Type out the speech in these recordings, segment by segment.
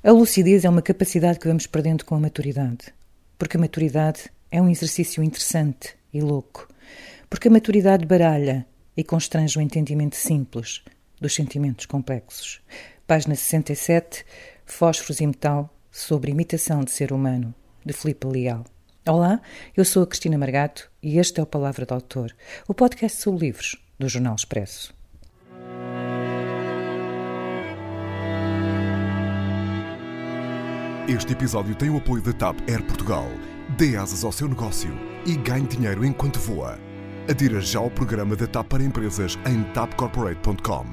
A lucidez é uma capacidade que vamos perdendo com a maturidade. Porque a maturidade é um exercício interessante e louco. Porque a maturidade baralha e constrange o entendimento simples dos sentimentos complexos. Página 67, Fósforos e Metal, sobre imitação de ser humano, de Filipe Leal. Olá, eu sou a Cristina Margato e este é o Palavra do Autor, o podcast sobre livros do Jornal Expresso. Este episódio tem o apoio da TAP Air Portugal. Dê asas ao seu negócio e ganhe dinheiro enquanto voa. Adira já ao programa da TAP para empresas em tapcorporate.com.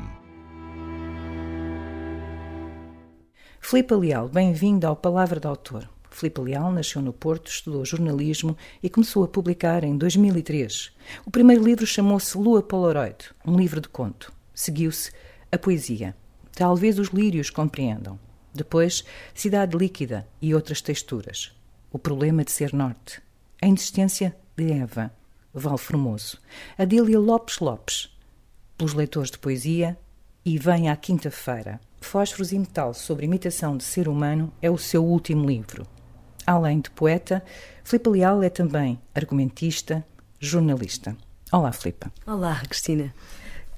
Filipe Leal, bem-vindo ao Palavra do Autor. Filipe Leal nasceu no Porto, estudou jornalismo e começou a publicar em 2003. O primeiro livro chamou-se Lua Polaroid, um livro de conto. Seguiu-se a poesia. Talvez os lírios compreendam. Depois, Cidade Líquida e outras texturas. O problema de ser norte. A insistência de Eva, Val Formoso. Adília Lopes Lopes, pelos leitores de poesia. E vem à quinta-feira. Fósforos e Metal sobre imitação de ser humano é o seu último livro. Além de poeta, Filipe Leal é também argumentista, jornalista. Olá, Filipe. Olá, Cristina.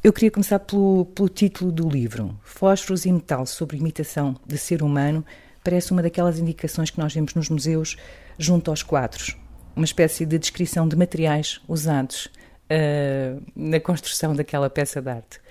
Eu queria começar pelo, pelo título do livro. Fósforos e metal sobre imitação de ser humano parece uma daquelas indicações que nós vemos nos museus junto aos quadros. Uma espécie de descrição de materiais usados uh, na construção daquela peça de arte.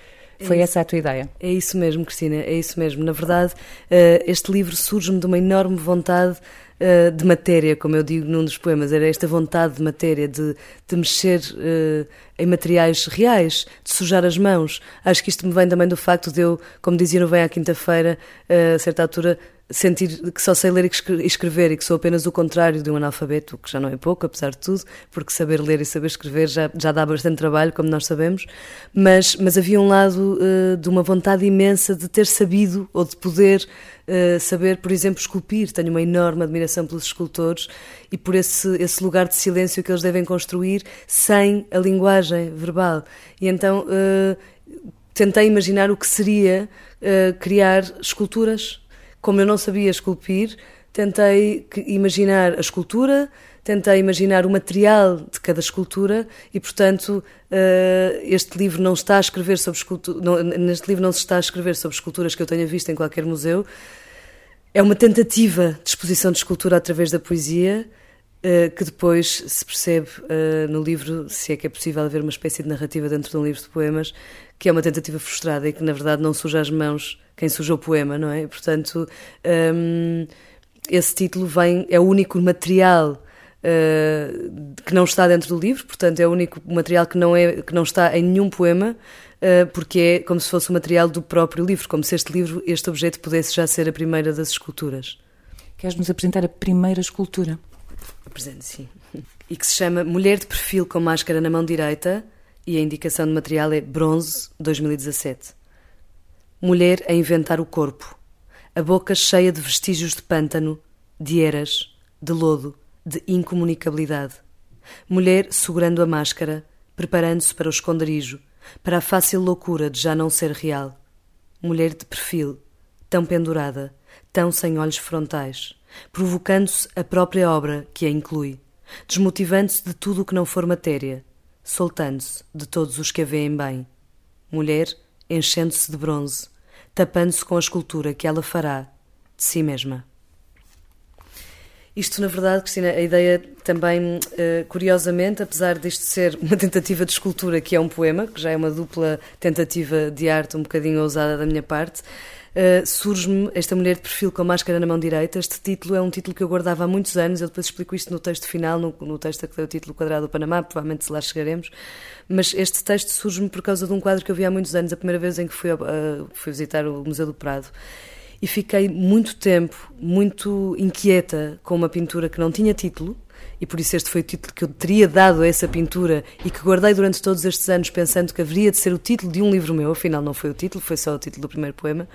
Foi é essa a tua ideia? É isso mesmo, Cristina, é isso mesmo. Na verdade, uh, este livro surge-me de uma enorme vontade uh, de matéria, como eu digo num dos poemas, era esta vontade de matéria, de, de mexer uh, em materiais reais, de sujar as mãos. Acho que isto me vem também do facto de eu, como dizia no Vem à Quinta-feira, uh, a certa altura, sentir que só sei ler e escrever e que sou apenas o contrário de um analfabeto, que já não é pouco, apesar de tudo, porque saber ler e saber escrever já, já dá bastante trabalho, como nós sabemos, mas, mas havia um lado uh, de uma vontade imensa de ter sabido ou de poder uh, saber, por exemplo, esculpir. Tenho uma enorme admiração pelos escultores e por esse, esse lugar de silêncio que eles devem construir sem a linguagem verbal. E então uh, tentei imaginar o que seria criar esculturas como eu não sabia esculpir, tentei imaginar a escultura, tentei imaginar o material de cada escultura e, portanto, uh, este livro não está a escrever sobre escultura, neste livro não se está a escrever sobre esculturas que eu tenha visto em qualquer museu. É uma tentativa de exposição de escultura através da poesia, uh, que depois se percebe uh, no livro, se é que é possível haver uma espécie de narrativa dentro de um livro de poemas, que é uma tentativa frustrada e que, na verdade, não suja as mãos quem sujou o poema, não é? Portanto, um, esse título vem, é o único material uh, que não está dentro do livro, portanto, é o único material que não, é, que não está em nenhum poema, uh, porque é como se fosse o material do próprio livro, como se este livro, este objeto, pudesse já ser a primeira das esculturas. Queres-nos apresentar a primeira escultura? Apresento, sim. E que se chama Mulher de Perfil com Máscara na Mão Direita, e a indicação de material é Bronze 2017 mulher a inventar o corpo, a boca cheia de vestígios de pântano, de eras, de lodo, de incomunicabilidade. Mulher segurando a máscara, preparando-se para o esconderijo, para a fácil loucura de já não ser real. Mulher de perfil, tão pendurada, tão sem olhos frontais, provocando-se a própria obra que a inclui, desmotivando-se de tudo o que não for matéria, soltando-se de todos os que a veem bem. Mulher enchendo-se de bronze, tapando-se com a escultura que ela fará de si mesma. Isto, na verdade, Cristina, a ideia também, eh, curiosamente, apesar disto ser uma tentativa de escultura que é um poema, que já é uma dupla tentativa de arte um bocadinho ousada da minha parte, uh, surge-me esta mulher de perfil com a máscara na mão direita. Este título é um título que eu guardava há muitos anos, eu depois explico isto no texto final, no, no texto que deu o título Quadrado do Panamá, provavelmente lá chegaremos. Mas este texto surge-me por causa de um quadro que eu vi há muitos anos, a primeira vez em que fui, uh, fui visitar o Museu do Prado e fiquei muito tempo muito inquieta com uma pintura que não tinha título e por isso este foi o título que eu teria dado a essa pintura e que guardei durante todos estes anos pensando que haveria de ser o título de um livro meu, afinal não foi o título, foi só o título do primeiro poema,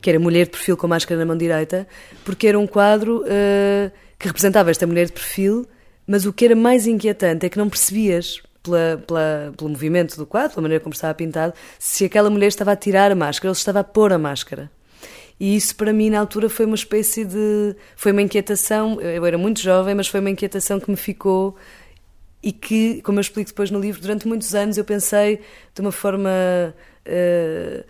que era Mulher de Perfil com Máscara na Mão Direita, porque era um quadro uh, que representava esta mulher de perfil, mas o que era mais inquietante é que não percebias pela, pela, pelo movimento do quadro, pela maneira como estava pintado, se aquela mulher estava a tirar a máscara ou se estava a pôr a máscara. E isso para mim na altura foi uma espécie de. foi uma inquietação. Eu era muito jovem, mas foi uma inquietação que me ficou e que, como eu explico depois no livro, durante muitos anos eu pensei de uma forma uh,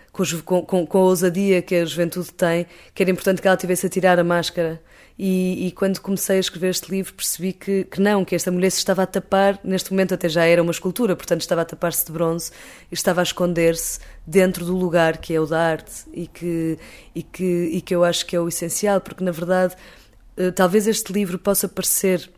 com, com, com, a ousadia que a juventude tem, que era importante que ela tivesse a tirar a máscara. E, e quando comecei a escrever este livro percebi que, que, não, que esta mulher se estava a tapar, neste momento até já era uma escultura, portanto estava a tapar-se de bronze e estava a esconder-se dentro do lugar que é o da arte e que, e, que, e que eu acho que é o essencial, porque na verdade uh, talvez este livro possa parecer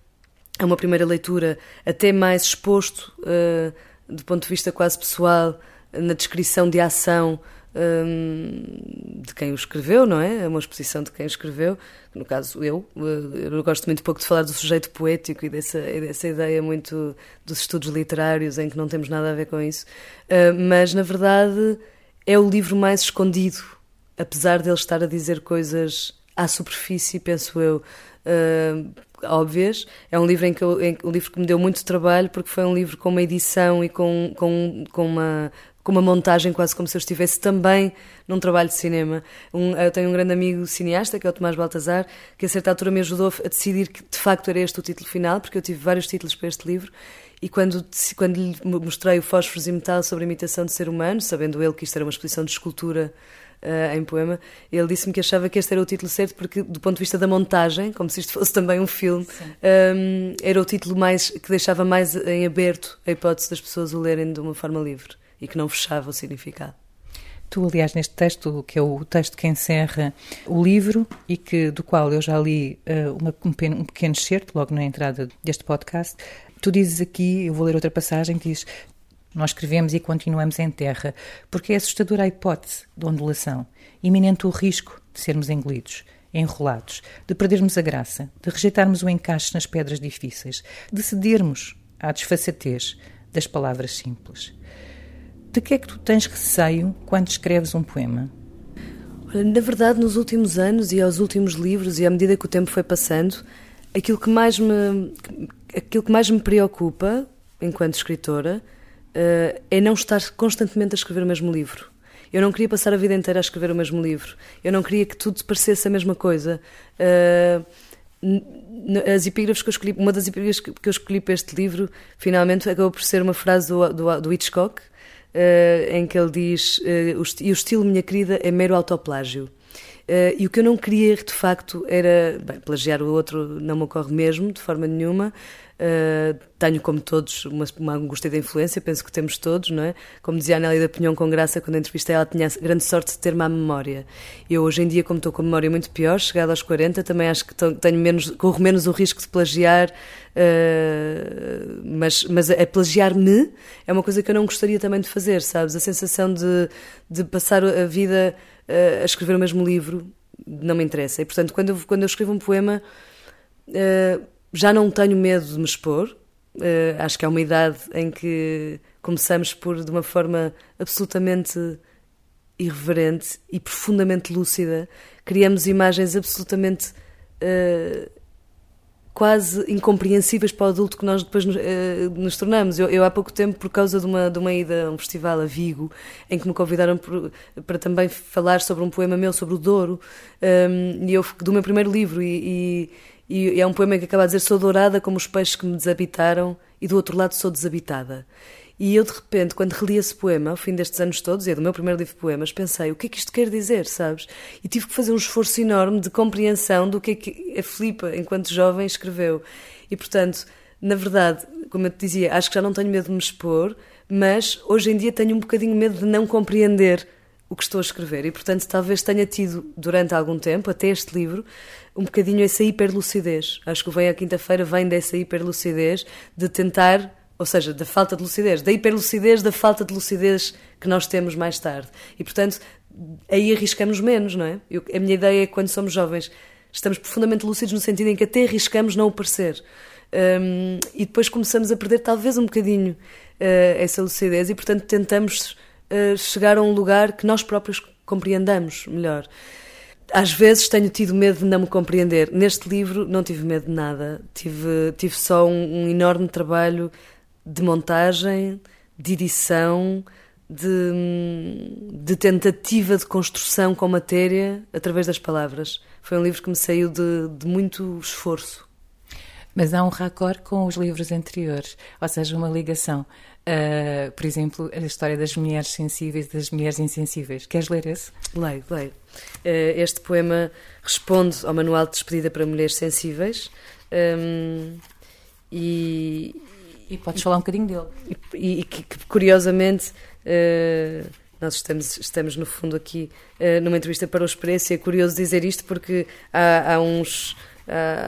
é uma primeira leitura até mais exposto uh, do ponto de vista quase pessoal na descrição de ação um, de quem o escreveu, não é? É uma exposição de quem escreveu, no caso eu. Eh, eu gosto muito pouco de falar do sujeito poético e dessa, dessa ideia muito dos estudos literários em que não temos nada a ver com isso, uh, mas na verdade é o livro mais escondido, apesar de ele estar a dizer coisas à superfície, penso eu. Uh, óbvias. É um livro em que eu, em, um livro que me deu muito trabalho porque foi um livro com uma edição e com, com, com uma com uma montagem quase como se eu estivesse também num trabalho de cinema. Um, eu tenho um grande amigo cineasta, que é o Tomás Baltazar, que a certa altura me ajudou a decidir que de facto era este o título final, porque eu tive vários títulos para este livro, e quando, quando lhe mostrei o Fósforos e Metal sobre a imitação de ser humano, sabendo ele que isto era uma exposição de escultura uh, em poema, ele disse-me que achava que este era o título certo porque, do ponto de vista da montagem, como se isto fosse também um filme, um, ehm, era o título mais que deixava mais em aberto a hipótese das pessoas o lerem de uma forma livre e que não fechava o significado. Tu, aliás, neste texto, que é o texto que encerra o livro e que do qual eu já li uh, uma, um, pequeno, um pequeno excerto logo na entrada deste podcast, tu dizes aqui, eu vou ler outra passagem, que diz nós escrevemos e continuamos em terra, porque é assustadora a hipótese de ondulação, iminente o risco de sermos engolidos, enrolados, de perdermos a graça, de rejeitarmos o encaixe nas pedras difíceis, de cedermos à desfaçatez das palavras simples. De que é que tu tens receio quando escreves um poema? Na verdade, nos últimos anos e aos últimos livros e à medida que o tempo foi passando, aquilo que mais me, aquilo que mais me preocupa enquanto escritora uh, é não estar constantemente a escrever o mesmo livro. Eu não queria passar a vida inteira a escrever o mesmo livro. Eu não queria que tudo parecesse a mesma coisa. Uh, as epígrafes que eu escolhi, uma das epígrafes que eu escolhi para este livro, finalmente acabou por ser uma frase do, do, do Hitchcock, em que ele diz: uh, E o estilo, minha querida, é mero autoplágio. Uh, e o que eu não queria, de facto, era. Bem, plagiar o outro não me ocorre mesmo, de forma nenhuma. Uh, tenho, como todos, uma, uma angústia da influência, penso que temos todos, não é? Como dizia a Nélia da Pinhão com Graça, quando a entrevistei, ela tinha grande sorte de ter má memória. Eu, hoje em dia, como estou com a memória muito pior, chegada aos 40, também acho que tenho menos, corro menos o risco de plagiar, uh, mas, mas a plagiar-me é uma coisa que eu não gostaria também de fazer, sabes? A sensação de, de passar a vida uh, a escrever o mesmo livro não me interessa. E, portanto, quando eu, quando eu escrevo um poema já não tenho medo de me expor. Uh, acho que é uma idade em que começamos por, de uma forma absolutamente irreverente e profundamente lúcida, criamos imagens absolutamente uh, quase incompreensíveis para o adulto que nós depois nos, uh, nos tornamos. Eu, eu, há pouco tempo, por causa de uma, de uma ida a um festival a Vigo, em que me convidaram por, para também falar sobre um poema meu sobre o Douro, um, e eu, do meu primeiro livro, e, e e é um poema que acaba a dizer: Sou dourada como os peixes que me desabitaram, e do outro lado sou desabitada. E eu, de repente, quando reli esse poema, ao fim destes anos todos, e é do meu primeiro livro de poemas, pensei: o que é que isto quer dizer, sabes? E tive que fazer um esforço enorme de compreensão do que é que a Filipa, enquanto jovem, escreveu. E, portanto, na verdade, como eu te dizia, acho que já não tenho medo de me expor, mas hoje em dia tenho um bocadinho medo de não compreender o que estou a escrever. E, portanto, talvez tenha tido, durante algum tempo, até este livro, um bocadinho essa hiperlucidez. Acho que o Vem à Quinta-feira vem dessa hiperlucidez de tentar, ou seja, da falta de lucidez, da hiperlucidez, da falta de lucidez que nós temos mais tarde. E, portanto, aí arriscamos menos, não é? Eu, a minha ideia é que quando somos jovens estamos profundamente lúcidos no sentido em que até arriscamos não o parecer. Um, e depois começamos a perder talvez um bocadinho uh, essa lucidez e, portanto, tentamos uh, chegar a um lugar que nós próprios compreendamos melhor. Às vezes tenho tido medo de não me compreender. Neste livro não tive medo de nada. Tive, tive só um, um enorme trabalho de montagem, de edição, de, de, tentativa de construção com matéria através das palavras. Foi um livro que me saiu de, de muito esforço. Mas há um raccord com os livros anteriores, ou seja, uma ligação. Uh, por exemplo, a história das mulheres sensíveis das mulheres insensíveis. Queres ler esse? Leio, leio. Uh, este poema responde ao Manual de Despedida para Mulheres Sensíveis. Um, e, e podes falar um bocadinho dele. E, e que, que, curiosamente, uh, nós estamos, estamos no fundo aqui uh, numa entrevista para o Expresso e é curioso dizer isto porque há, há uns.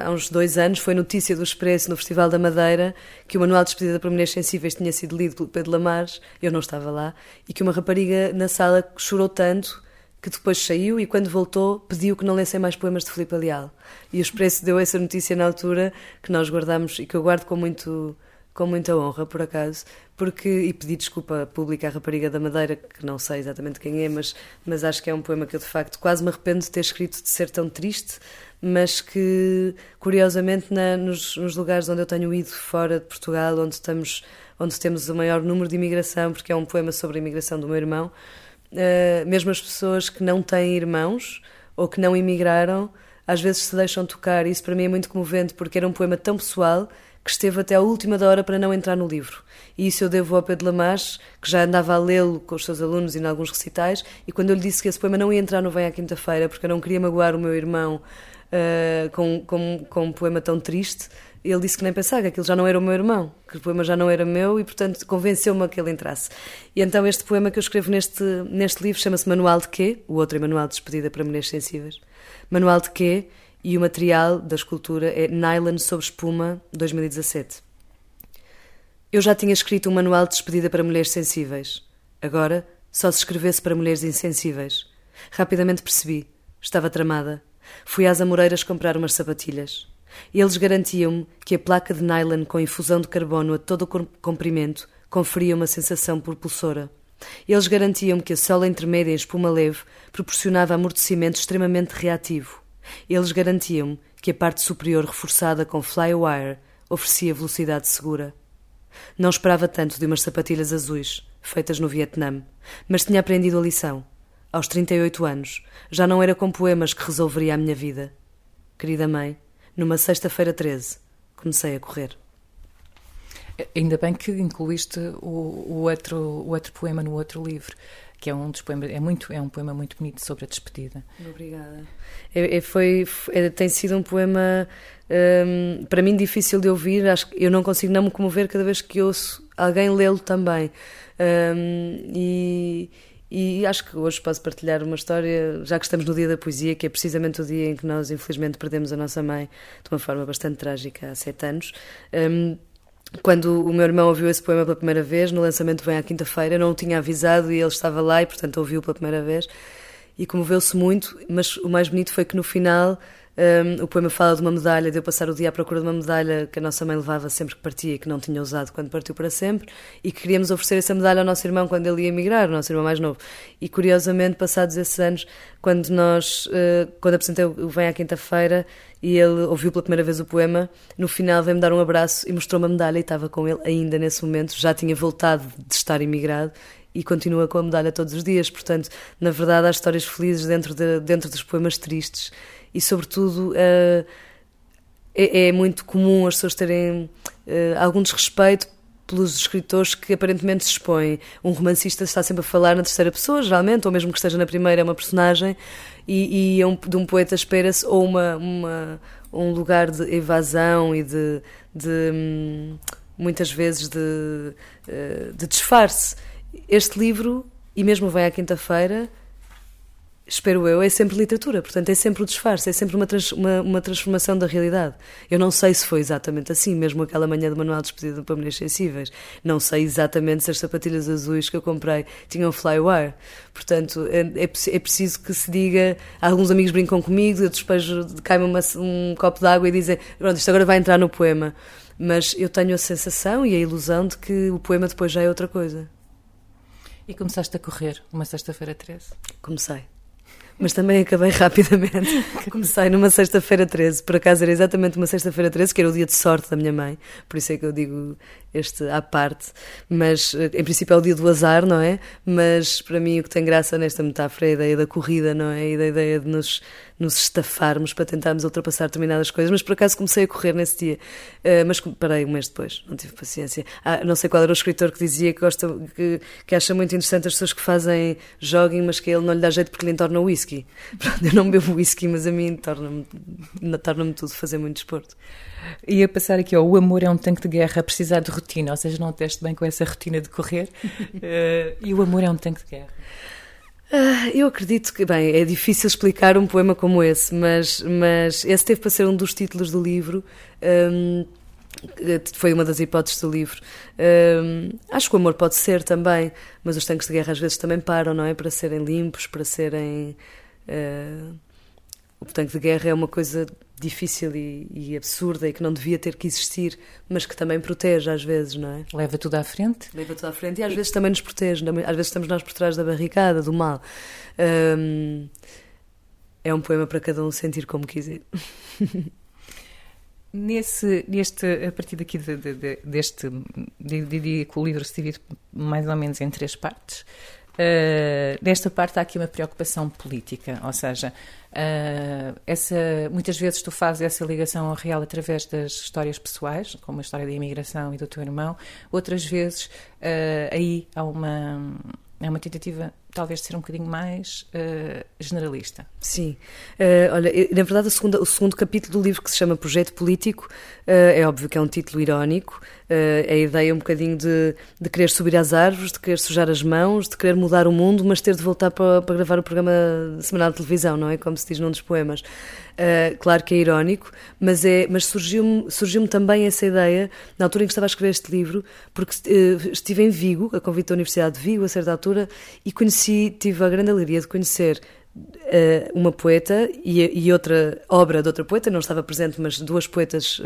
há uns dois anos foi notícia do Expresso no Festival da Madeira que o Manual de Despedida para Mulheres Sensíveis tinha sido lido pelo Pedro Lamares, eu não estava lá, e que uma rapariga na sala chorou tanto que depois saiu e quando voltou pediu que não lessem mais poemas de Filipe Leal. E o Expresso deu essa notícia na altura que nós guardamos e que eu guardo com muito com muita honra, por acaso, porque, e pedi desculpa pública à rapariga da Madeira, que não sei exatamente quem é, mas, mas acho que é um poema que eu de facto quase me arrependo de ter escrito de ser tão triste, mas que, curiosamente, na, nos, nos, lugares onde eu tenho ido fora de Portugal, onde, estamos, onde temos o maior número de imigração, porque é um poema sobre a imigração do meu irmão, uh, mesmo as pessoas que não têm irmãos ou que não imigraram, às vezes se deixam tocar, e isso para mim é muito comovente, porque era um poema tão pessoal que esteve até a última da hora para não entrar no livro. E isso eu devo ao Pedro Lamache, que já andava a lê-lo com os seus alunos e em alguns recitais, e quando eu lhe disse que esse poema não ia entrar no Vem à Quinta-feira, porque eu não queria magoar o meu irmão uh, com, com, com um poema tão triste, ele disse que nem pensava, que aquilo já não era o meu irmão, que o poema já não era meu e, portanto, convenceu-me a que ele entrasse. E então este poema que eu escrevo neste, neste livro chama-se Manual de Quê? O outro é Manual de Despedida para Mulheres Sensíveis. Manual de Quê? E o material da escultura é Nylon sob espuma 2017. Eu já tinha escrito um manual de despedida para mulheres sensíveis. Agora, só se escrevesse para mulheres insensíveis. Rapidamente percebi. Estava tramada. Fui às Amoreiras comprar umas sapatilhas. Eles garantiam-me que a placa de nylon com infusão de carbono a todo o comprimento conferia uma sensação propulsora. Eles garantiam-me que a sola intermédia em espuma leve proporcionava amortecimento extremamente reativo. Eles garantiam-me que a parte superior reforçada com flywire oferecia velocidade segura. Não esperava tanto de umas sapatilhas azuis, feitas no Vietnã, mas tinha aprendido a lição. Aos 38 anos, já não era com poemas que resolveria a minha vida. Querida mãe, numa sexta-feira 13, comecei a correr. Ainda bem que incluíste o, o, outro, o outro poema no outro livro, que é um dos poemas, é muito, é um poema muito bonito sobre a despedida. Obrigada. É, é, foi, é, tem sido um poema um, para mim difícil de ouvir. Acho que eu não consigo não me comover cada vez que ouço alguém lê-lo também. Um, e, e acho que hoje posso partilhar uma história, já que estamos no Dia da Poesia, que é precisamente o dia em que nós, infelizmente, perdemos a nossa mãe de uma forma bastante trágica há sete anos. Um, quando o meu irmão ouviu esse poema pela primeira vez, no lançamento vem à quinta-feira, não o tinha avisado e ele estava lá e, portanto, ouviu pela primeira vez e comoveu-se muito. Mas o mais bonito foi que no final um, o poema fala de uma medalha, de eu passar o dia à procura de uma medalha que a nossa mãe levava sempre que partia e que não tinha usado quando partiu para sempre e que queríamos oferecer essa medalha ao nosso irmão quando ele ia emigrar, o nosso irmão mais novo. E curiosamente, passados esses anos, quando nós, uh, quando apresentei o Vem à Quinta-feira e ele ouviu pela primeira vez o poema, no final veio-me dar um abraço e mostrou-me a medalha e estava com ele ainda nesse momento, já tinha voltado de estar imigrado e continua com a medalha todos os dias. Portanto, na verdade, há histórias felizes dentro, de, dentro dos poemas tristes e, sobretudo, uh, é, é, muito comum as pessoas terem uh, algum desrespeito pelos escritores que aparentemente se expõem. Um romancista está sempre a falar na terceira pessoa, geralmente, ou mesmo que esteja na primeira, é uma personagem, e, e é um, de um poeta espera-se ou uma, uma, um lugar de evasão e de, de hum, muitas vezes de, eh, de disfarce. Este livro, e mesmo vai à quinta-feira, espero eu, é sempre literatura, portanto é sempre o disfarce, é sempre uma, trans, uma, uma, transformação da realidade. Eu não sei se foi exatamente assim, mesmo aquela manhã de manual de despedida para mulheres sensíveis. Não sei exatamente se as sapatilhas azuis que eu comprei tinham flywire. Portanto, é, é, é preciso que se diga. Alguns amigos brincam comigo, eu despejo, cai-me um copo de água e dizem: Pronto, isto agora vai entrar no poema. Mas eu tenho a sensação e a ilusão de que o poema depois já é outra coisa. E começaste a correr uma sexta-feira 13? Comecei mas também acabei rapidamente. Comecei numa sexta-feira 13, por acaso era exatamente uma sexta-feira 13, que era o dia de sorte da minha mãe, por isso é que eu digo este à parte, mas eh, em princípio é o dia do azar, não é? Mas para mim o que tem graça nesta metáfora é a ideia da corrida, não é? E da ideia de nos, nos estafarmos para tentarmos ultrapassar determinadas coisas. Mas por acaso comecei a correr nesse dia, uh, mas parei um mês depois, não tive paciência. Ah, não sei qual era o escritor que dizia que, gosta, que, que acha muito interessante as pessoas que fazem jogging, mas que ele não lhe dá jeito porque lhe entorna o whisky. Pronto, eu não bebo whisky, mas a mim torna-me torna tudo fazer muito desporto. Ia passar aqui, ó, o amor é um tanque de guerra a precisar de rotina, ou seja, não teste bem com essa rotina de correr. uh, e o amor é um tanque de guerra. Uh, eu acredito que, bem, é difícil explicar um poema como esse, mas, mas esse teve para ser um dos títulos do livro. Um, foi uma das hipóteses do livro. Um, acho que o amor pode ser também, mas os tanques de guerra às vezes também param, não é? Para serem limpos, para serem. Uh, o tanque de guerra é uma coisa difícil e, e, absurda e que não devia ter que existir, mas que também protege às vezes, não é? Leva tudo à frente. Leva tudo à frente e às vezes também nos protege, às vezes estamos nós por trás da barricada, do mal. Um, é um poema para cada um sentir como quiser. Nesse, neste, a partir daqui de, de, de, deste, diria que o livro se divide mais ou menos em três partes. Uh, nesta parte há aqui uma preocupação política, ou seja, uh, essa, muitas vezes tu fazes essa ligação ao real através das histórias pessoais, como a história da imigração e do teu irmão, outras vezes uh, aí há uma, é uma tentativa talvez ser um bocadinho mais uh, generalista. Sim. Uh, olha, na verdade, o segundo, o segundo capítulo do livro, que se chama Projeto Político, uh, é óbvio que é um título irónico. é a ideia um bocadinho de, de querer subir às árvores, de querer sujar as mãos, de querer mudar o mundo, mas ter de voltar para, para gravar o programa semanal de televisão, não é? Como se diz num dos poemas. Uh, claro que é irónico, mas, é, mas surgiu-me surgiu também essa ideia, na altura em que estava a escrever este livro, porque uh, estive em Vigo, a convite da Universidade de Vigo, a certa altura, e conheci, tive a grande alegria de conhecer uh, uma poeta e, outra obra de outra poeta, não estava presente, mas duas poetas,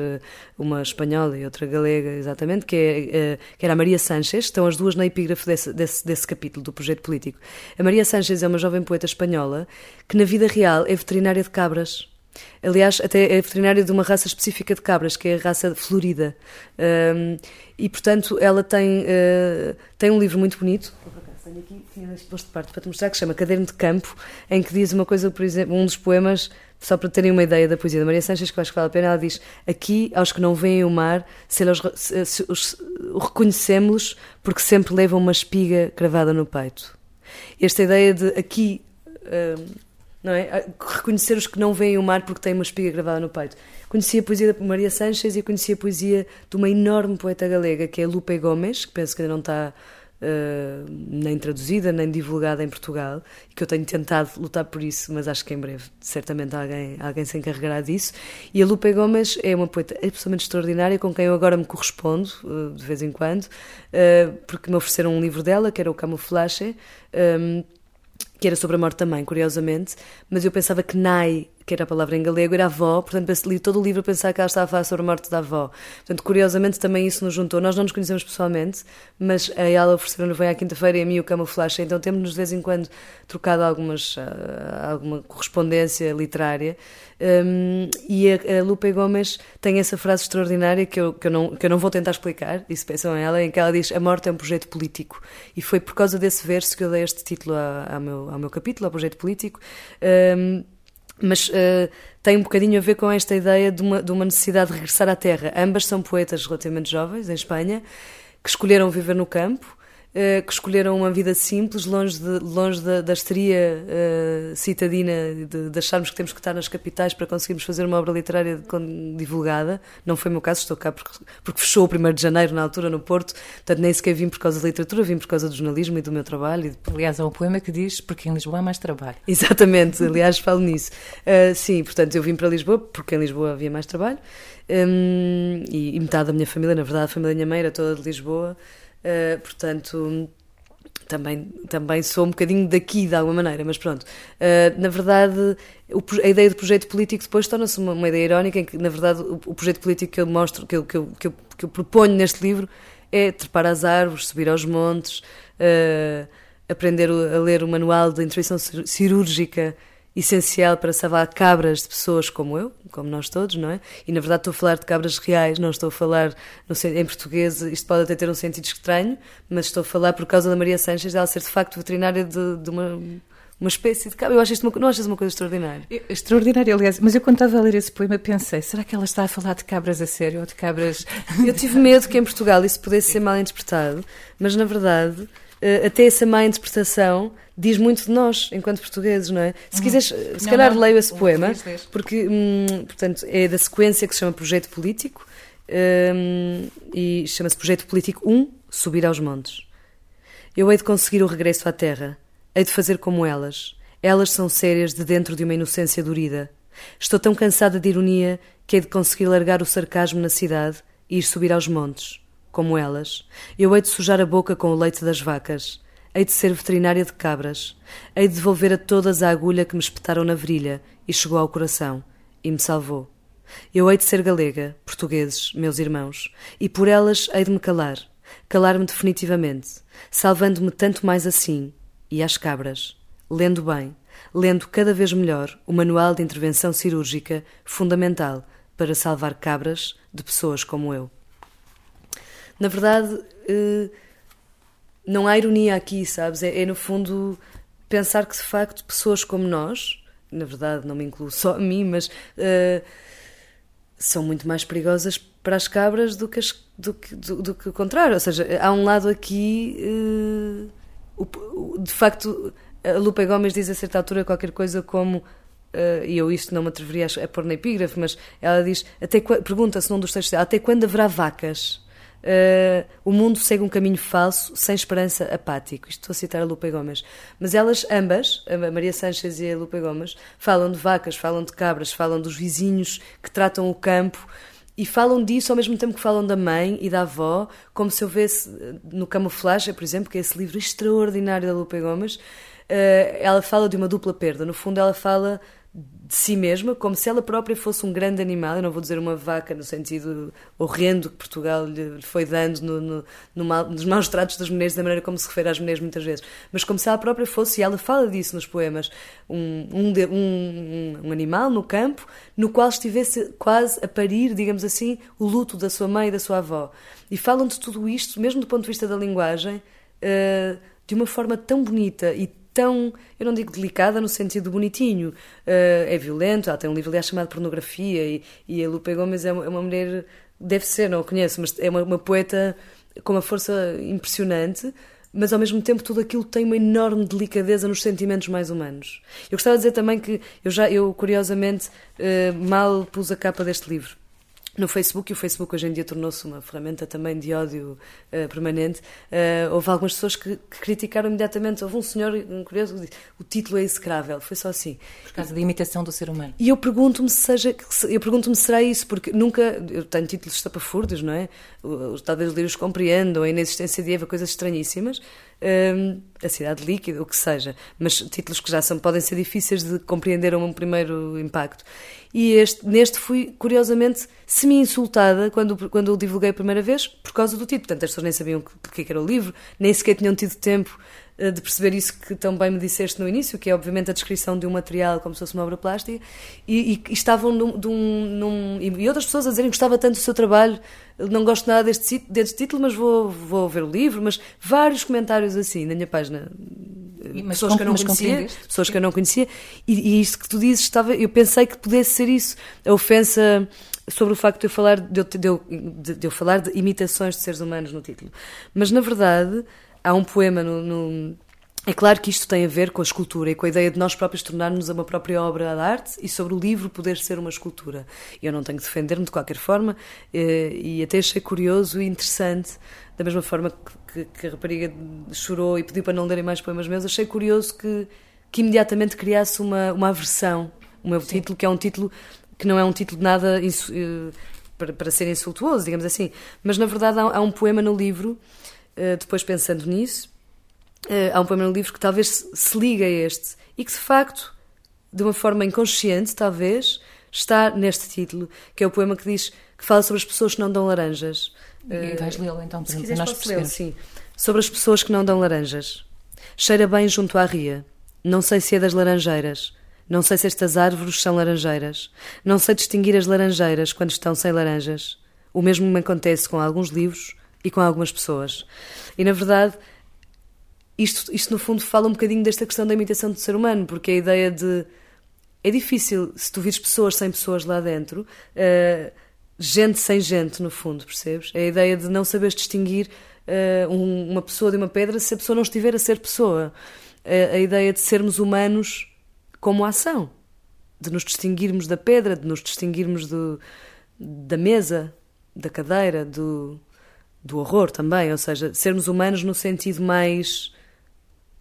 uma espanhola e outra galega, exatamente, que, é, que era a Maria Sánchez, estão as duas na epígrafe desse, desse, desse capítulo do projeto político. A Maria Sánchez é uma jovem poeta espanhola que na vida real é veterinária de cabras. Aliás, até é veterinária de uma raça específica de cabras, que é a raça florida. Um, e, portanto, ela tem, uh, tem um livro muito bonito. Tenho aqui, tinha posto de parte para te mostrar, que se chama Caderno de Campo, em que diz uma coisa, por exemplo, um dos poemas, só para terem uma ideia da poesia da Maria Sanches, que eu acho que vale a pena, ela diz: Aqui, aos que não veem o mar, se eles, se, se, os, reconhecemos porque sempre levam uma espiga cravada no peito. Esta ideia de aqui. Um, não é? Reconhecer os que não veem o mar porque têm uma espiga gravada no peito. Conheci a poesia da Maria Sanches e conheci a poesia de uma enorme poeta galega que é Lupe Gomes, que penso que ainda não está uh, nem traduzida nem divulgada em Portugal, e que eu tenho tentado lutar por isso, mas acho que em breve certamente alguém, alguém se encarregará disso. E a Lupe Gomes é uma poeta absolutamente extraordinária com quem eu agora me correspondo uh, de vez em quando, uh, porque me ofereceram um livro dela, que era o Camuflaxe. Um, que era sobre a morte também, curiosamente, mas eu pensava que Nai, que era a palavra em galego, era avó, portanto li todo o livro a pensar que ela estava a falar sobre a morte da avó. Portanto, curiosamente também isso nos juntou. Nós não nos conhecemos pessoalmente, mas a ela ofereceu-nos bem à quinta-feira e a mim o camuflaxe, então temos-nos de vez em quando trocado algumas, ah, alguma correspondência literária. Um, e a, a Lupe Gomes tem essa frase extraordinária que eu, que, eu não, que eu não vou tentar explicar, isso pensam ela, em que ela diz: A morte é um projeto político. E foi por causa desse verso que eu dei este título ao, meu, ao meu capítulo, ao projeto político. Um, mas uh, tem um bocadinho a ver com esta ideia de uma, de uma necessidade de regressar à terra. Ambas são poetas relativamente jovens, em Espanha, que escolheram viver no campo eh, que escolheram uma vida simples, longe, de, longe da, da histeria uh, citadina, de, de, acharmos que temos que estar nas capitais para conseguirmos fazer uma obra literária divulgada. Não foi o meu caso, estou cá porque, porque fechou o 1 de janeiro, na altura, no Porto, portanto nem sequer vim por causa da literatura, vim por causa do jornalismo e do meu trabalho. Aliás, há um poema que diz porque em Lisboa há mais trabalho. Exatamente, aliás, falo nisso. Uh, sim, portanto, eu vim para Lisboa porque em Lisboa havia mais trabalho. Um, e, e metade da minha família, na verdade, a família da minha mãe era toda de Lisboa. Uh, portanto, também, também sou um bocadinho daqui de alguma maneira, mas pronto. Uh, na verdade, o, a ideia do projeto político depois torna-se uma, uma, ideia irónica em que, na verdade, o, o, projeto político que eu mostro, que eu, que, eu, que, eu, que eu proponho neste livro é trepar às árvores, subir aos montes, uh, aprender a ler o manual de intuição cirúrgica essencial para salvar cabras de pessoas como eu, como nós todos, não é? E na verdade estou a falar de cabras reais, não estou a falar no, em português, isto pode até ter um sentido estranho, mas estou a falar por causa da Maria Sanches, dela ser de facto veterinária de, de uma uma espécie de cabra. Eu acho isto uma, não achas uma coisa extraordinária? Extraordinária, aliás. Mas eu, quando estava a ler esse poema, pensei: será que ela está a falar de cabras a sério ou de cabras. Eu tive medo que em Portugal isso pudesse ser mal interpretado, mas na verdade. Eh, até essa má interpretação diz muito de nós, enquanto portugueses, não é? Se uhum. quiseres, se não, calhar não. leio esse poema, porque, hum, portanto, é da sequência que se chama Projeto Político, hum, e chama-se Projeto Político 1, Subir aos Montes. Eu hei de conseguir o regresso à terra, Hei de fazer como elas. Elas são sérias de dentro de uma inocência dorida. Estou tão cansada de ironia que hei de conseguir largar o sarcasmo na cidade e ir subir aos montes. Como elas. Eu hei de sujar a boca com o leite das vacas. Hei de ser veterinária de cabras. Hei de devolver a todas a agulha que me espetaram na virilha e chegou ao coração. E me salvou. Eu hei de ser galega, portugueses, meus irmãos, e por elas hei de me calar. Calar-me definitivamente, salvando-me tanto mais assim, e às cabras, lendo bem, lendo cada vez melhor o Manual de Intervenção Cirúrgica fundamental para salvar cabras de pessoas como eu. Na verdade, eh, não há ironia aqui, sabes? É, é, no fundo pensar que de facto pessoas como nós, na verdade não me incluo só a mim, mas uh, são muito mais perigosas para as cabras do que, as, do, que, do, do que o contrário. Ou seja, há um lado aqui. Uh, de facto, a Lupe Gomes diz a certa altura qualquer coisa como Uh, e eu isto não me atreveria a, pôr na epígrafe, mas ela diz, até pergunta-se num dos textos até quando haverá vacas? Uh, o mundo segue um caminho falso, sem esperança, apático. Isto estou a citar a Lupe Gomes. Mas elas, ambas, a Maria Sanches e a Lupe Gomes, falam de vacas, falam de cabras, falam dos vizinhos que tratam o campo e falam disso ao mesmo tempo que falam da mãe e da avó, como se houvesse no Camuflagem, por exemplo, que é esse livro extraordinário da Lupe Gomes, eh, ela fala de uma dupla perda. No fundo, ela fala de si mesma, como se ela própria fosse um grande animal. Eu não vou dizer uma vaca no sentido horrendo que Portugal lhe foi dando no, no, no mal, nos maus tratos das mulheres, da maneira como se refere às mulheres muitas vezes, mas como se ela própria fosse, e ela fala disso nos poemas, um, um, um, um animal no campo no qual estivesse quase a parir, digamos assim, o luto da sua mãe e da sua avó. E falam de tudo isto, mesmo do ponto de vista da linguagem, uh, de uma forma tão bonita e tão, eu não digo delicada no sentido bonitinho, uh, é violento, ela tem um livro aliás chamado Pornografia e, e a Lupe Gomes é uma, é uma mulher, deve ser, não a conheço, mas é uma, uma poeta com uma força impressionante, mas ao mesmo tempo tudo aquilo tem uma enorme delicadeza nos sentimentos mais humanos. Eu gostava de dizer também que eu já, eu curiosamente, uh, mal pus a capa deste livro no Facebook, e o Facebook hoje em dia tornou-se uma ferramenta também de ódio uh, permanente, uh, houve algumas pessoas que, que, criticaram imediatamente. Houve um senhor um curioso que disse: o título é execrável, foi só assim. Por causa da imitação do ser humano. E eu pergunto-me se seja, eu pergunto-me se será isso, porque nunca, eu tenho títulos estapafúrdios, não é? Talvez os livros compreendam a inexistência de Eva, coisas estranhíssimas, um, a cidade líquida, o que seja, mas títulos que já são, podem ser difíceis de compreender a um primeiro impacto. E este, neste fui, curiosamente, semi-insultada quando, quando o divulguei a primeira vez, por causa do título. Portanto, as pessoas nem sabiam o que, que era o livro, nem sequer tinham tido tempo de perceber isso que tão bem me disseste no início, que é obviamente a descrição de um material como se fosse uma obra plástica, e, e, estavam num, num, e outras pessoas a dizerem que gostava tanto do seu trabalho, não gosto nada deste, deste título, mas vou, vou ver o livro, mas vários comentários assim na minha página mas pessoas que eu não conhecia, pessoas que eu não conhecia, e, e isto que tu dizes estava, eu pensei que pudesse ser isso, a ofensa sobre o facto de eu falar de eu, de, eu, de eu falar de imitações de seres humanos no título. Mas na verdade há um poema no, no é claro que isto tem a ver com a escultura e com a ideia de nós próprios tornarmos uma própria obra de arte e sobre o livro poder ser uma escultura. Eu não tenho que defender-me de qualquer forma eh, e até achei curioso e interessante, da mesma forma que, que a rapariga chorou e pediu para não lerem mais poemas meus, achei curioso que, que imediatamente criasse uma, uma aversão. O meu Sim. título, que é um título que não é um título de nada eh, para, para ser insultuoso, digamos assim, mas na verdade há, há um poema no livro, depois pensando nisso Uh, há um poema no livro que talvez se liga a este e que de facto, de uma forma inconsciente, talvez, está neste título, que é o poema que diz que fala sobre as pessoas que não dão laranjas. E vais lê-lo então, para, para nós percebermos. Sim. Sobre as pessoas que não dão laranjas. Cheira bem junto à ria. Não sei se é das laranjeiras. Não sei se estas árvores são laranjeiras. Não sei distinguir as laranjeiras quando estão sem laranjas. O mesmo me acontece com alguns livros e com algumas pessoas. E na verdade, isto, isto no fundo fala um bocadinho desta questão da imitação do ser humano, porque a ideia de. É difícil se tu vires pessoas sem pessoas lá dentro, uh, gente sem gente, no fundo, percebes? É a ideia de não saberes distinguir uh, um, uma pessoa de uma pedra se a pessoa não estiver a ser pessoa. Uh, a ideia de sermos humanos como ação, de nos distinguirmos da pedra, de nos distinguirmos do, da mesa, da cadeira, do, do horror também, ou seja, sermos humanos no sentido mais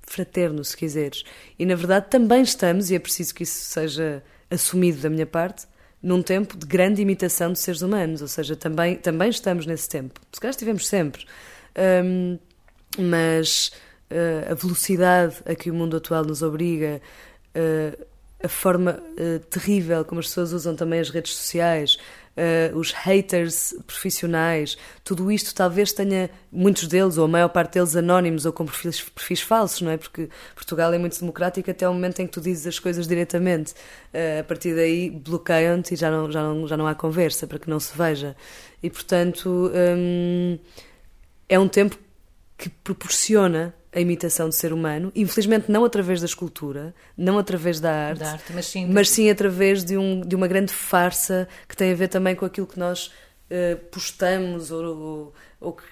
fraterno, se quiseres. E na verdade também estamos, e é preciso que isso seja assumido da minha parte, num tempo de grande imitação de seres humanos, ou seja, também, também estamos nesse tempo. Se calhar estivemos sempre. Um, mas uh, a velocidade a que o mundo atual nos obriga, uh, a forma uh, terrível como as pessoas usam também as redes sociais, uh, os haters profissionais, tudo isto talvez tenha muitos deles, ou a maior parte deles, anónimos ou com perfis, perfis falsos, não é? Porque Portugal é muito democrático até o momento em que tu dizes as coisas diretamente. Uh, a partir daí bloqueiam-te e já não, já, não, já não há conversa para que não se veja. E portanto um, é um tempo que proporciona a imitação do ser humano, infelizmente não através da escultura, não através da arte, da arte mas, sim, mas sim através de, um, de uma grande farsa que tem a ver também com aquilo que nós uh, postamos ou, ou, ou que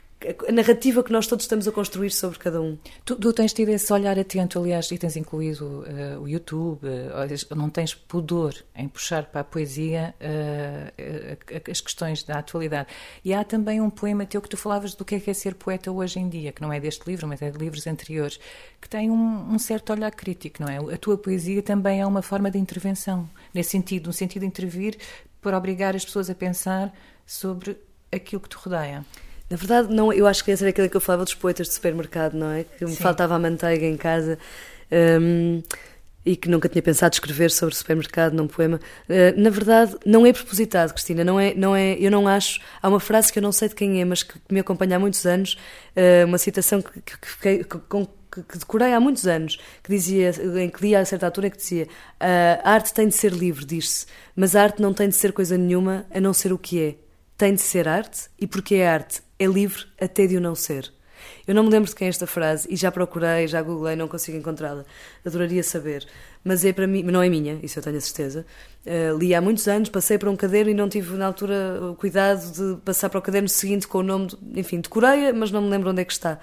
a narrativa que nós todos estamos a construir sobre cada um. Tu, tu tens tido esse olhar atento, aliás, e tens incluído uh, o YouTube, uh, não tens pudor em puxar para a poesia uh, as questões da atualidade. E há também um poema teu que tu falavas do que é, que é ser poeta hoje em dia, que não é deste livro, mas é de livros anteriores, que tem um, um certo olhar crítico, não é? A tua poesia também é uma forma de intervenção, nesse sentido, no sentido de intervir para obrigar as pessoas a pensar sobre aquilo que te rodeia. Na verdade, não, eu acho que essa era aquilo que eu falava dos poetas de supermercado, não é? Que me Sim. faltava a manteiga em casa um, e que nunca tinha pensado escrever sobre supermercado num poema. Uh, na verdade, não é propositado, Cristina. Não é, não é, eu não acho. Há uma frase que eu não sei de quem é, mas que me acompanha há muitos anos, uh, uma citação que, que, que, que, que decorei há muitos anos, que dizia, em que li a certa altura, que dizia: a arte tem de ser livre, diz-se, mas a arte não tem de ser coisa nenhuma a não ser o que é. Tem de ser arte, e porque é arte, é livre até de o não ser. Eu não me lembro de quem é esta frase e já procurei, já googlei, não consigo encontrá-la. Adoraria saber. Mas é para mim, não é minha, isso eu tenho a certeza. Uh, li há muitos anos, passei para um caderno e não tive na altura o cuidado de passar para o caderno seguinte com o nome, de, enfim, de Coreia, mas não me lembro onde é que está.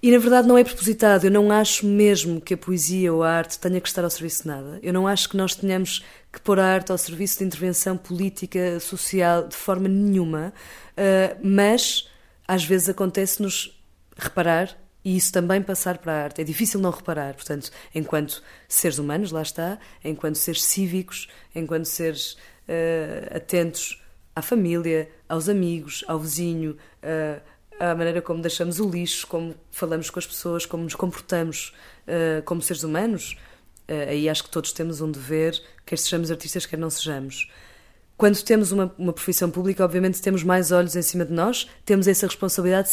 E na verdade não é propositado. Eu não acho mesmo que a poesia ou a arte tenha que estar ao serviço de nada. Eu não acho que nós tenhamos que pôr a arte ao serviço de intervenção política, social, de forma nenhuma. Uh, mas às vezes acontece-nos reparar e isso também passar para a arte. É difícil não reparar, portanto, enquanto seres humanos, lá está, enquanto seres cívicos, enquanto seres uh, atentos à família, aos amigos, ao vizinho, uh, à maneira como deixamos o lixo, como falamos com as pessoas, como nos comportamos uh, como seres humanos, aí acho que todos temos um dever, quer sejamos artistas, quer não sejamos. Quando temos uma, uma profissão pública, obviamente temos mais olhos em cima de nós, temos essa responsabilidade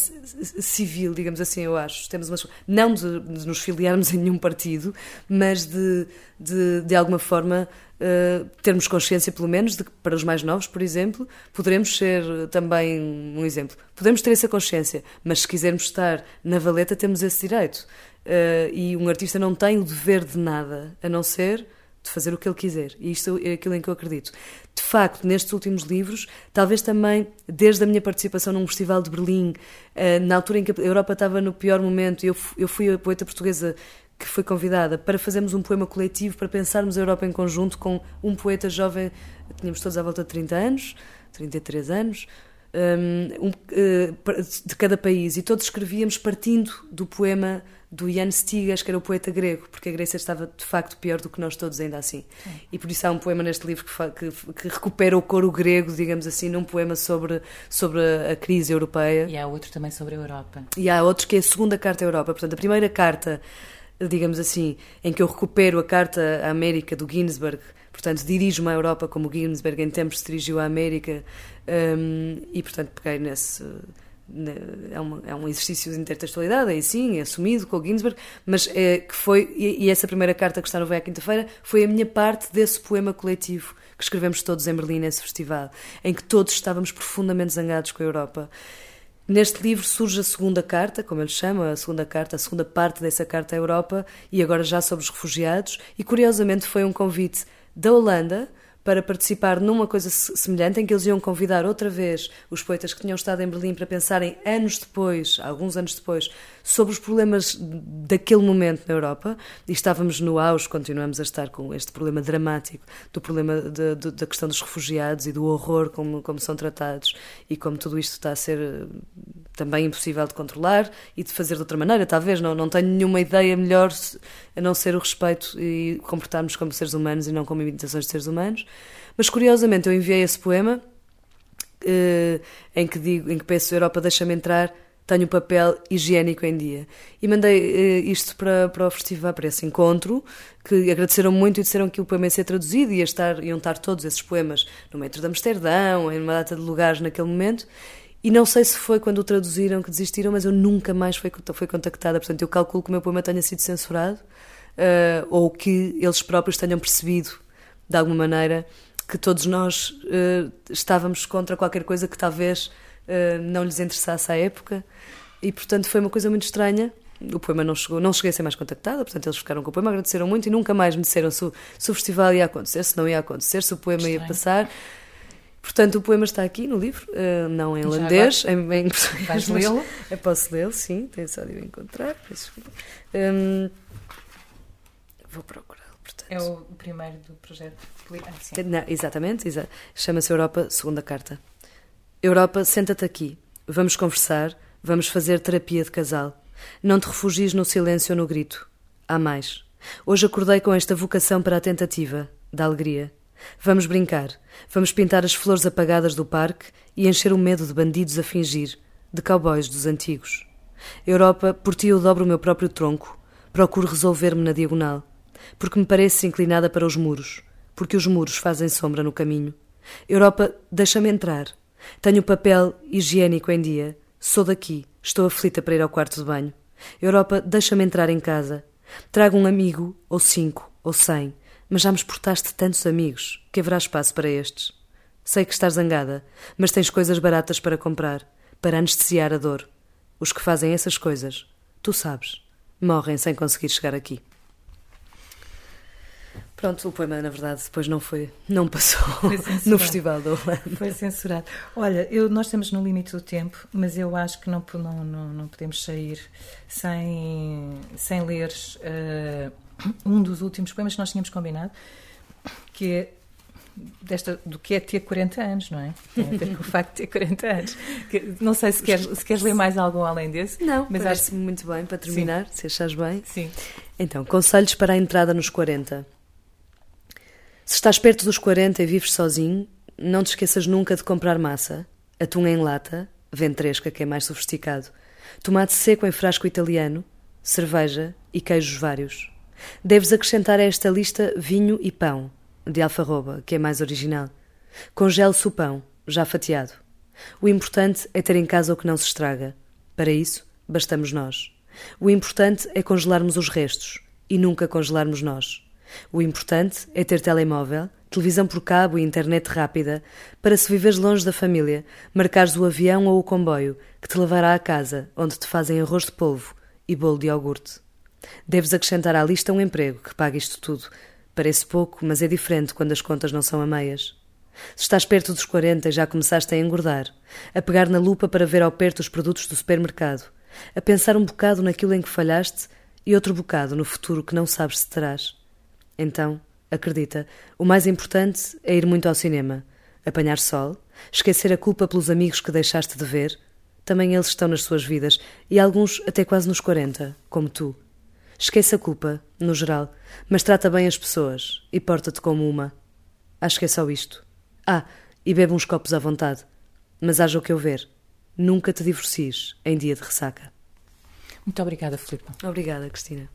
civil, digamos assim, eu acho. Temos uma, não de, de, nos filiarmos em nenhum partido, mas de, de, de alguma forma, uh, termos consciência, pelo menos, de que para os mais novos, por exemplo, poderemos ser também um exemplo. Podemos ter essa consciência, mas se quisermos estar na valeta, temos esse direito. Uh, e um artista não tem o dever de nada, a não ser de fazer o que ele quiser. E isto é aquilo em que eu acredito. De facto, nestes últimos livros, talvez também desde a minha participação num festival de Berlim, eh, na altura em que a Europa estava no pior momento, eu, eu fui a poeta portuguesa que foi convidada para fazermos um poema coletivo, para pensarmos a Europa em conjunto com um poeta jovem, tínhamos todos à volta de 30 anos, 33 anos, um, eh, de cada país, e todos escrevíamos partindo do poema do Jan Stigas, que era o poeta grego, porque a Grécia estava de facto pior do que nós todos, ainda assim. Sim. E por isso há um poema neste livro que, que, que, recupera o coro grego, digamos assim, num poema sobre, sobre a crise europeia. E há outro também sobre a Europa. E há outro que é a segunda carta à Europa. Portanto, a primeira carta, digamos assim, em que eu recupero a carta à América do Ginsberg, portanto, dirijo-me à Europa como Ginsberg em tempos se dirigiu à América, um, e portanto peguei nesse é, uma, é um exercício de intertextualidade, aí sim, é assumido com o Ginsberg, mas é, que foi, e, e essa primeira carta que está no Vai à Quinta-feira, foi a minha parte desse poema coletivo que escrevemos todos em Berlim nesse festival, em que todos estávamos profundamente zangados com a Europa. Neste livro surge a segunda carta, como ele chama, a segunda carta, a segunda parte dessa carta à Europa, e agora já sobre os refugiados, e curiosamente foi um convite da Holanda, para participar numa coisa semelhante, em que eles iam convidar outra vez os poetas que tinham estado em Berlim para pensarem anos depois, alguns anos depois, sobre os problemas daquele momento na Europa. E estávamos no auge, continuamos a estar com este problema dramático do problema de, de, da questão dos refugiados e do horror como, como são tratados e como tudo isto está a ser eh, também impossível de controlar e de fazer de outra maneira. Talvez não, não tenho nenhuma ideia melhor a não ser o respeito e comportarmos como seres humanos e não como imitações de seres humanos. Mas curiosamente eu enviei esse poema uh, em que digo, em que peço Europa deixa-me entrar, tenho papel higiênico em dia. E mandei uh, isto para, para o festival, para esse encontro, que agradeceram muito e disseram que o poema ia ser traduzido e ia estar, iam estar todos esses poemas no metro de Amsterdão, em uma data de lugares naquele momento. E não sei se foi quando o traduziram que desistiram, mas eu nunca mais fui, fui contactada. Portanto, eu calculo que o meu poema tenha sido censurado uh, ou que eles próprios tenham percebido, de alguma maneira, que todos nós uh, estávamos contra qualquer coisa que talvez uh, não lhes interessasse à época. E, portanto, foi uma coisa muito estranha. O poema não chegou, não cheguei a ser mais contactada, portanto eles ficaram com o poema, agradeceram muito e nunca mais me disseram se o, se o festival ia acontecer, se não ia acontecer, se o poema Estranho. ia passar. Portanto, o poema está aqui no livro, uh, não em holandês, em, em português. lê-lo? Eu posso lê-lo, sim, tenho só de o encontrar. Um, vou procurá-lo, portanto. É o primeiro do projeto. Ah, não, exatamente, exa chama-se Europa, segunda carta. Europa, senta-te aqui. Vamos conversar, vamos fazer terapia de casal. Não te refugies no silêncio ou no grito. Há mais. Hoje acordei com esta vocação para a tentativa, da alegria. Vamos brincar. Vamos pintar as flores apagadas do parque e encher o medo de bandidos a fingir, de cowboys dos antigos. Europa, por ti eu dobro o meu próprio tronco. Procuro resolver-me na diagonal. Porque me parece inclinada para os muros. Porque os muros fazem sombra no caminho. Europa, deixa-me entrar. Tenho papel higiênico em dia. Sou daqui. Estou aflita para ir ao quarto de banho. Europa, deixa-me entrar em casa. Trago um amigo, ou cinco, ou cem mas já me exportaste tantos amigos que haverá espaço para estes. Sei que estás zangada, mas tens coisas baratas para comprar, para anestesiar a dor. Os que fazem essas coisas, tu sabes, morrem sem conseguir chegar aqui. Pronto, o poema, na verdade, depois não foi, não passou no Festival da Holanda. Foi censurado. Olha, eu, nós estamos no limite do tempo, mas eu acho que não, não, não, não podemos sair sem, sem ler uh, um dos últimos poemas que nós tínhamos combinado, que é desta, do que é ter 40 anos, não é? Tem a ver com o facto de ter 40 anos. Que, não sei se queres, se queres ler mais algo além desse. Não, mas acho muito bem para terminar, Sim. se achas bem. Sim. Então, conselhos para a entrada nos 40. Se estás perto dos 40 e vives sozinho, não te esqueças nunca de comprar massa, atum em lata, ventresca, que é mais sofisticado, tomate seco em frasco italiano, cerveja e queijos vários. Deves acrescentar a esta lista vinho e pão, de alfarroba, que é mais original. Congele-se o pão, já fatiado. O importante é ter em casa o que não se estraga. Para isso, bastamos nós. O importante é congelarmos os restos e nunca congelarmos nós. O importante é ter telemóvel, televisão por cabo e internet rápida para se viveres longe da família, marcares o avião ou o comboio que te levará à casa onde te fazem arroz de polvo e bolo de iogurte. Deves acrescentar à lista um emprego que pague isto tudo. Parece pouco, mas é diferente quando as contas não são a meias. Se estás perto dos 40 e já começaste a engordar, a pegar na lupa para ver ao perto os produtos do supermercado, a pensar um bocado naquilo em que falhaste e outro bocado no futuro que não sabes se terás. Então, acredita, o mais importante é ir muito ao cinema, apanhar sol, esquecer a culpa pelos amigos que deixaste de ver. Também eles estão nas suas vidas e alguns até quase nos 40, como tu. Esqueça a culpa, no geral, mas trata bem as pessoas e porta-te como uma. Acho que é só isto. Ah, e bebe uns copos à vontade. Mas haja o que eu ver. Nunca te divorcies em dia de ressaca. Muito obrigada, Filipe. Obrigada, Cristina.